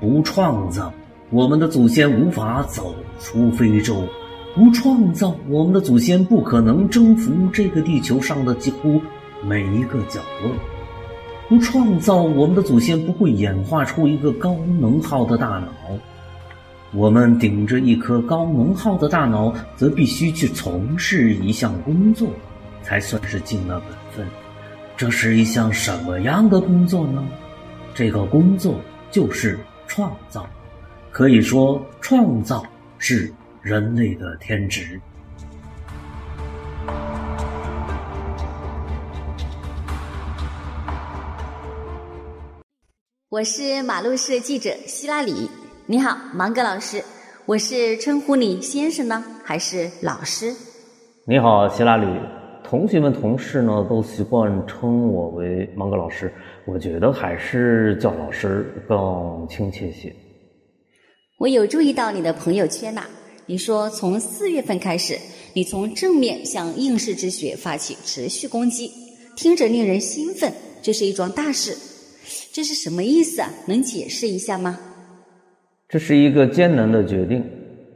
不创造，我们的祖先无法走出非洲；不创造，我们的祖先不可能征服这个地球上的几乎每一个角落；不创造，我们的祖先不会演化出一个高能耗的大脑。我们顶着一颗高能耗的大脑，则必须去从事一项工作，才算是尽了本分。这是一项什么样的工作呢？这个工作就是创造。可以说，创造是人类的天职。我是马路市记者希拉里。你好，芒格老师，我是称呼你先生呢，还是老师？你好，希拉里。同学们、同事呢，都习惯称我为芒格老师，我觉得还是叫老师更亲切些。我有注意到你的朋友圈呐，你说从四月份开始，你从正面向应试之学发起持续攻击，听着令人兴奋，这是一桩大事，这是什么意思啊？能解释一下吗？这是一个艰难的决定。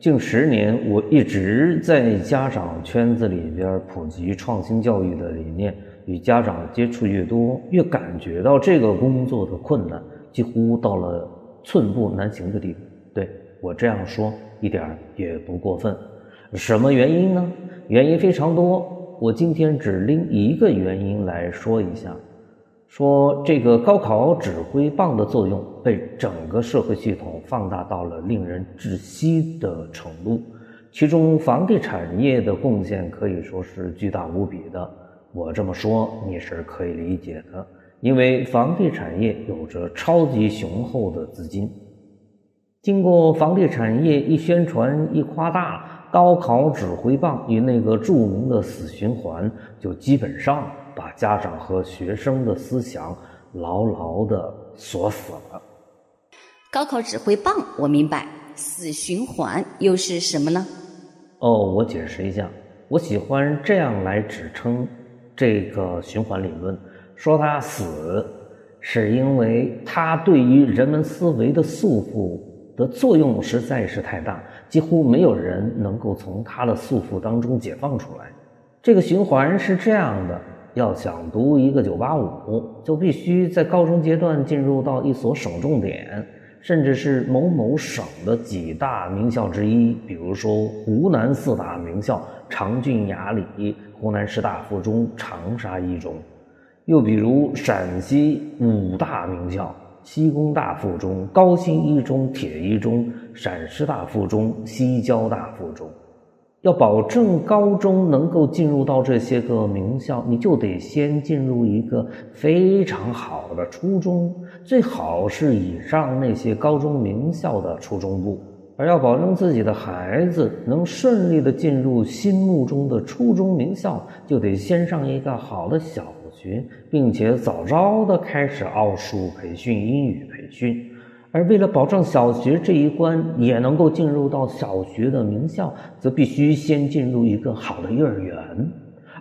近十年，我一直在家长圈子里边普及创新教育的理念，与家长接触越多，越感觉到这个工作的困难，几乎到了寸步难行的地步。对我这样说一点也不过分。什么原因呢？原因非常多，我今天只拎一个原因来说一下。说这个高考指挥棒的作用被整个社会系统放大到了令人窒息的程度，其中房地产业的贡献可以说是巨大无比的。我这么说你是可以理解的，因为房地产业有着超级雄厚的资金。经过房地产业一宣传一夸大，高考指挥棒与那个著名的死循环就基本上。把家长和学生的思想牢牢的锁死了。高考指挥棒，我明白，死循环又是什么呢？哦，我解释一下，我喜欢这样来指称这个循环理论，说它死，是因为它对于人们思维的束缚的作用实在是太大，几乎没有人能够从它的束缚当中解放出来。这个循环是这样的。要想读一个985，就必须在高中阶段进入到一所省重点，甚至是某某省的几大名校之一，比如说湖南四大名校长郡雅礼、湖南师大附中、长沙一中，又比如陕西五大名校西工大附中、高新一中、铁一中、陕师大附中、西交大附中。要保证高中能够进入到这些个名校，你就得先进入一个非常好的初中，最好是以上那些高中名校的初中部。而要保证自己的孩子能顺利的进入心目中的初中名校，就得先上一个好的小学，并且早早的开始奥数培训、英语培训。而为了保证小学这一关也能够进入到小学的名校，则必须先进入一个好的幼儿园。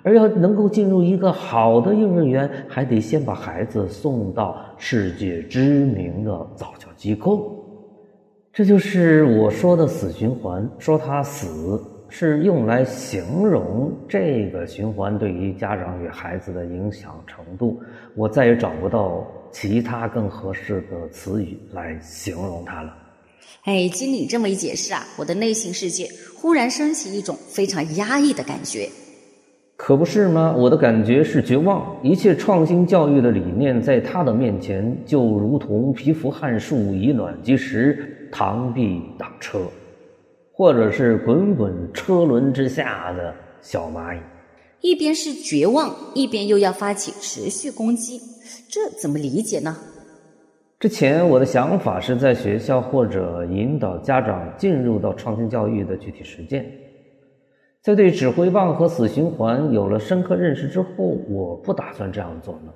而要能够进入一个好的幼儿园，还得先把孩子送到世界知名的早教机构。这就是我说的死循环。说它死，是用来形容这个循环对于家长与孩子的影响程度。我再也找不到。其他更合适的词语来形容它了。哎，经你这么一解释啊，我的内心世界忽然升起一种非常压抑的感觉。可不是吗？我的感觉是绝望。一切创新教育的理念，在他的面前就如同蚍蜉撼树，以卵击石，螳臂挡车，或者是滚滚车轮之下的小蚂蚁。一边是绝望，一边又要发起持续攻击。这怎么理解呢？之前我的想法是在学校或者引导家长进入到创新教育的具体实践。在对指挥棒和死循环有了深刻认识之后，我不打算这样做呢。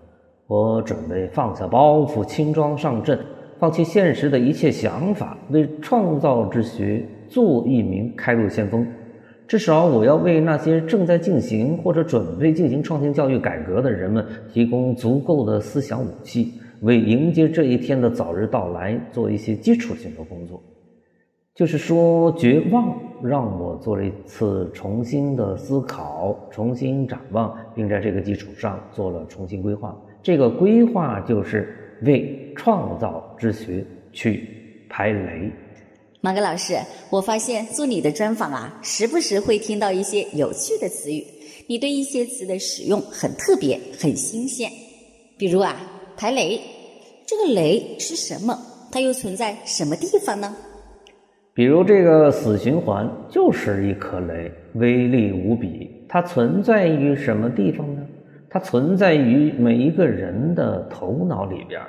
我准备放下包袱，轻装上阵，放弃现实的一切想法，为创造之学做一名开路先锋。至少我要为那些正在进行或者准备进行创新教育改革的人们提供足够的思想武器，为迎接这一天的早日到来做一些基础性的工作。就是说，绝望让我做了一次重新的思考、重新展望，并在这个基础上做了重新规划。这个规划就是为创造之学去排雷。马格老师，我发现做你的专访啊，时不时会听到一些有趣的词语。你对一些词的使用很特别、很新鲜。比如啊，排雷，这个雷是什么？它又存在什么地方呢？比如这个死循环就是一颗雷，威力无比。它存在于什么地方呢？它存在于每一个人的头脑里边，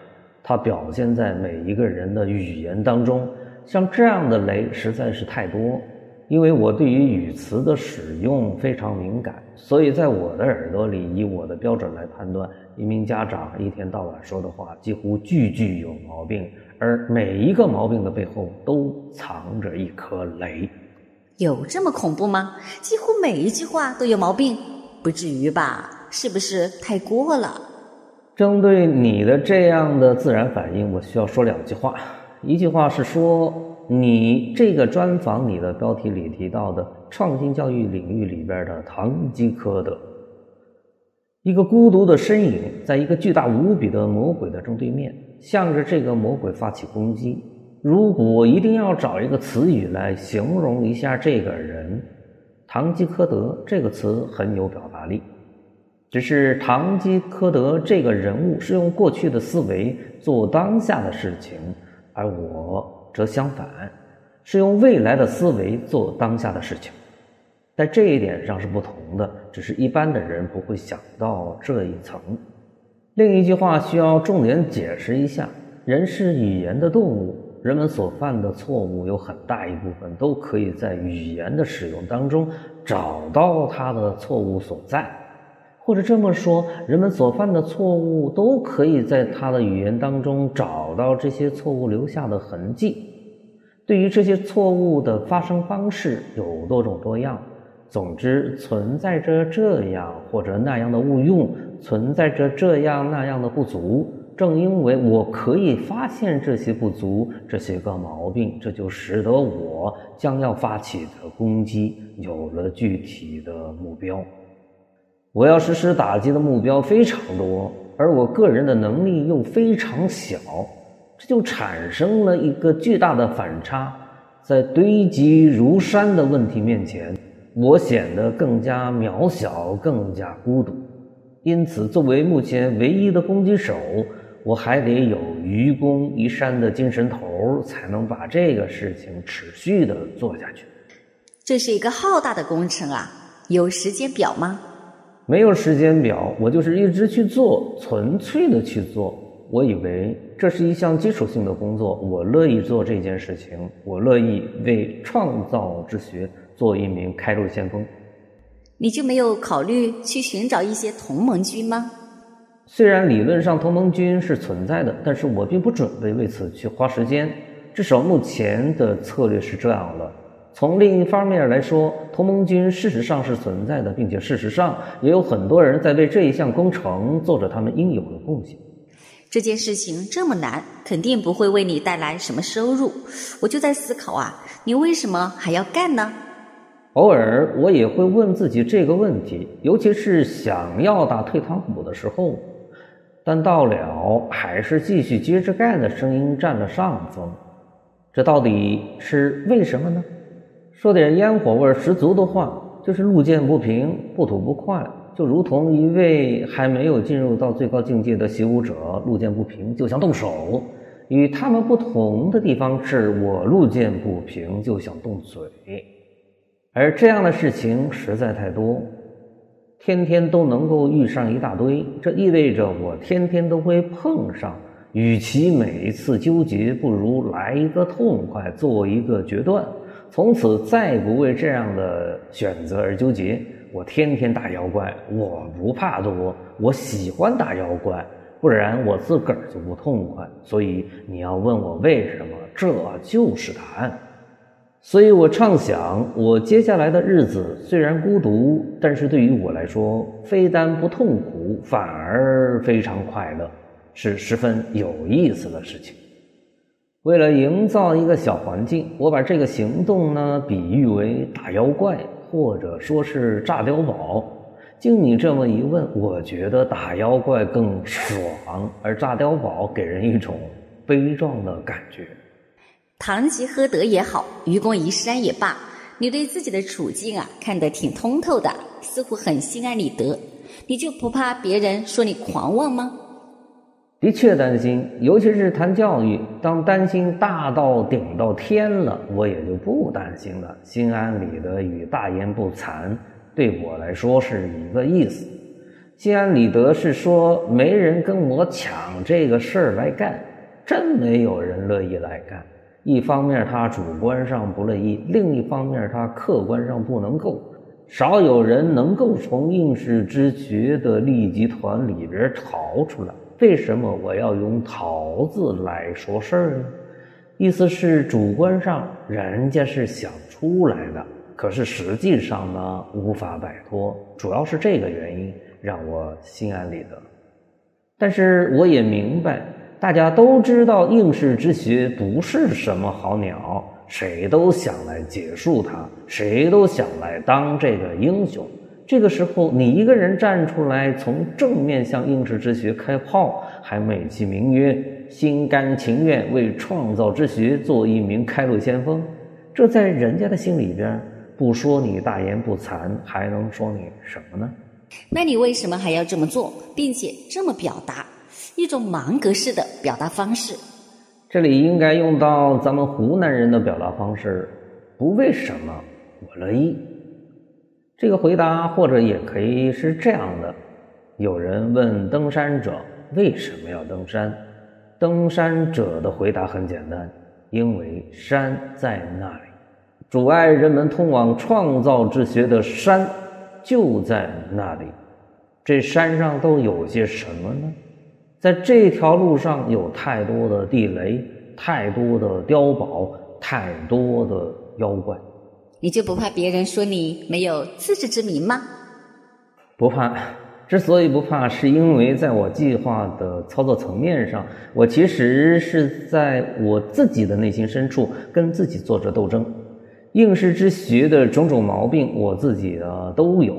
它表现在每一个人的语言当中。像这样的雷实在是太多，因为我对于语词的使用非常敏感，所以在我的耳朵里，以我的标准来判断，一名家长一天到晚说的话几乎句句有毛病。而每一个毛病的背后都藏着一颗雷，有这么恐怖吗？几乎每一句话都有毛病，不至于吧？是不是太过了？针对你的这样的自然反应，我需要说两句话。一句话是说，你这个专访你的标题里提到的创新教育领域里边的堂吉诃德，一个孤独的身影，在一个巨大无比的魔鬼的正对面。向着这个魔鬼发起攻击。如果一定要找一个词语来形容一下这个人，堂吉诃德这个词很有表达力。只是堂吉诃德这个人物是用过去的思维做当下的事情，而我则相反，是用未来的思维做当下的事情。在这一点上是不同的，只是一般的人不会想到这一层。另一句话需要重点解释一下：人是语言的动物，人们所犯的错误有很大一部分都可以在语言的使用当中找到它的错误所在，或者这么说，人们所犯的错误都可以在他的语言当中找到这些错误留下的痕迹。对于这些错误的发生方式有多种多样。总之，存在着这样或者那样的误用，存在着这样那样的不足。正因为我可以发现这些不足、这些个毛病，这就使得我将要发起的攻击有了具体的目标。我要实施打击的目标非常多，而我个人的能力又非常小，这就产生了一个巨大的反差，在堆积如山的问题面前。我显得更加渺小，更加孤独。因此，作为目前唯一的攻击手，我还得有愚公移山的精神头，才能把这个事情持续的做下去。这是一个浩大的工程啊，有时间表吗？没有时间表，我就是一直去做，纯粹的去做。我以为这是一项基础性的工作，我乐意做这件事情，我乐意为创造之学。做一名开路先锋，你就没有考虑去寻找一些同盟军吗？虽然理论上同盟军是存在的，但是我并不准备为此去花时间。至少目前的策略是这样的。从另一方面来说，同盟军事实上是存在的，并且事实上也有很多人在为这一项工程做着他们应有的贡献。这件事情这么难，肯定不会为你带来什么收入。我就在思考啊，你为什么还要干呢？偶尔我也会问自己这个问题，尤其是想要打退堂鼓的时候。但到了还是继续接着干的声音占了上风。这到底是为什么呢？说点烟火味十足的话，就是路见不平，不吐不快。就如同一位还没有进入到最高境界的习武者，路见不平就想动手。与他们不同的地方是，我路见不平就想动嘴。而这样的事情实在太多，天天都能够遇上一大堆，这意味着我天天都会碰上。与其每一次纠结，不如来一个痛快，做一个决断，从此再不为这样的选择而纠结。我天天打妖怪，我不怕多，我喜欢打妖怪，不然我自个儿就不痛快。所以你要问我为什么，这就是答案。所以我畅想，我接下来的日子虽然孤独，但是对于我来说，非但不痛苦，反而非常快乐。是十分有意思的事情。为了营造一个小环境，我把这个行动呢比喻为打妖怪，或者说是炸碉堡。经你这么一问，我觉得打妖怪更爽，而炸碉堡给人一种悲壮的感觉。堂吉诃德也好，愚公移山也罢，你对自己的处境啊看得挺通透的，似乎很心安理得。你就不怕别人说你狂妄吗？的确担心，尤其是谈教育。当担心大到顶到天了，我也就不担心了。心安理得与大言不惭，对我来说是一个意思。心安理得是说没人跟我抢这个事儿来干，真没有人乐意来干。一方面他主观上不乐意，另一方面他客观上不能够。少有人能够从应试之学的利益集团里边逃出来。为什么我要用“桃”字来说事儿呢？意思是主观上人家是想出来的，可是实际上呢无法摆脱，主要是这个原因让我心安理得。但是我也明白，大家都知道应试之学不是什么好鸟，谁都想来结束它，谁都想来当这个英雄。这个时候，你一个人站出来，从正面向应试之学开炮，还美其名曰心甘情愿为创造之学做一名开路先锋，这在人家的心里边，不说你大言不惭，还能说你什么呢？那你为什么还要这么做，并且这么表达，一种芒格式的表达方式？这里应该用到咱们湖南人的表达方式，不为什么，我乐意。这个回答或者也可以是这样的：有人问登山者为什么要登山，登山者的回答很简单，因为山在那里，阻碍人们通往创造之学的山就在那里。这山上都有些什么呢？在这条路上有太多的地雷，太多的碉堡，太多的妖怪。你就不怕别人说你没有自知之明吗？不怕，之所以不怕，是因为在我计划的操作层面上，我其实是在我自己的内心深处跟自己做着斗争。应试之学的种种毛病，我自己啊都有，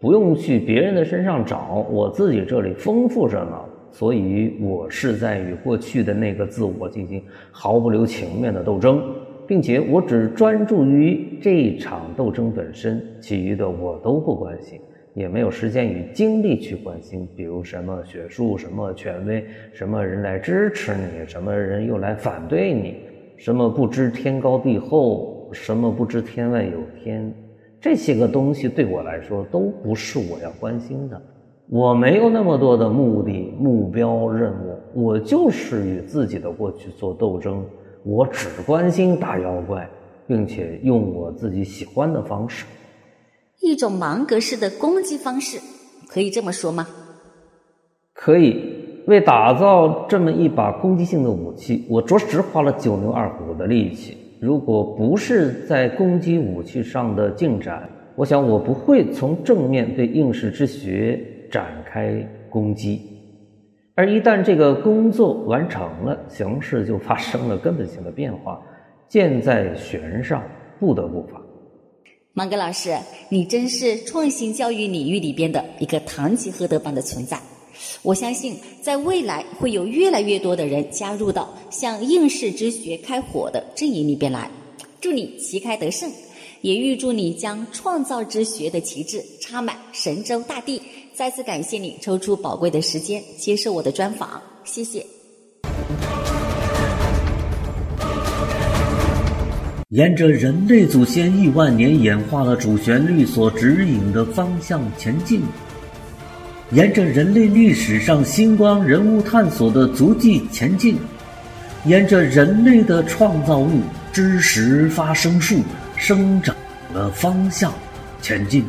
不用去别人的身上找，我自己这里丰富着呢。所以我是在与过去的那个自我进行毫不留情面的斗争。并且我只专注于这一场斗争本身，其余的我都不关心，也没有时间与精力去关心。比如什么学术、什么权威、什么人来支持你，什么人又来反对你，什么不知天高地厚，什么不知天外有天，这些个东西对我来说都不是我要关心的。我没有那么多的目的、目标、任务，我就是与自己的过去做斗争。我只关心打妖怪，并且用我自己喜欢的方式，一种芒格式的攻击方式，可以这么说吗？可以。为打造这么一把攻击性的武器，我着实花了九牛二虎的力气。如果不是在攻击武器上的进展，我想我不会从正面对应试之学展开攻击。而一旦这个工作完成了，形势就发生了根本性的变化，箭在弦上，不得不发。芒格老师，你真是创新教育领域里边的一个堂吉诃德般的存在。我相信，在未来会有越来越多的人加入到向应试之学开火的阵营里边来。祝你旗开得胜，也预祝你将创造之学的旗帜插满神州大地。再次感谢你抽出宝贵的时间接受我的专访，谢谢。沿着人类祖先亿万年演化的主旋律所指引的方向前进，沿着人类历史上星光人物探索的足迹前进，沿着人类的创造物知识发生树生长的方向前进。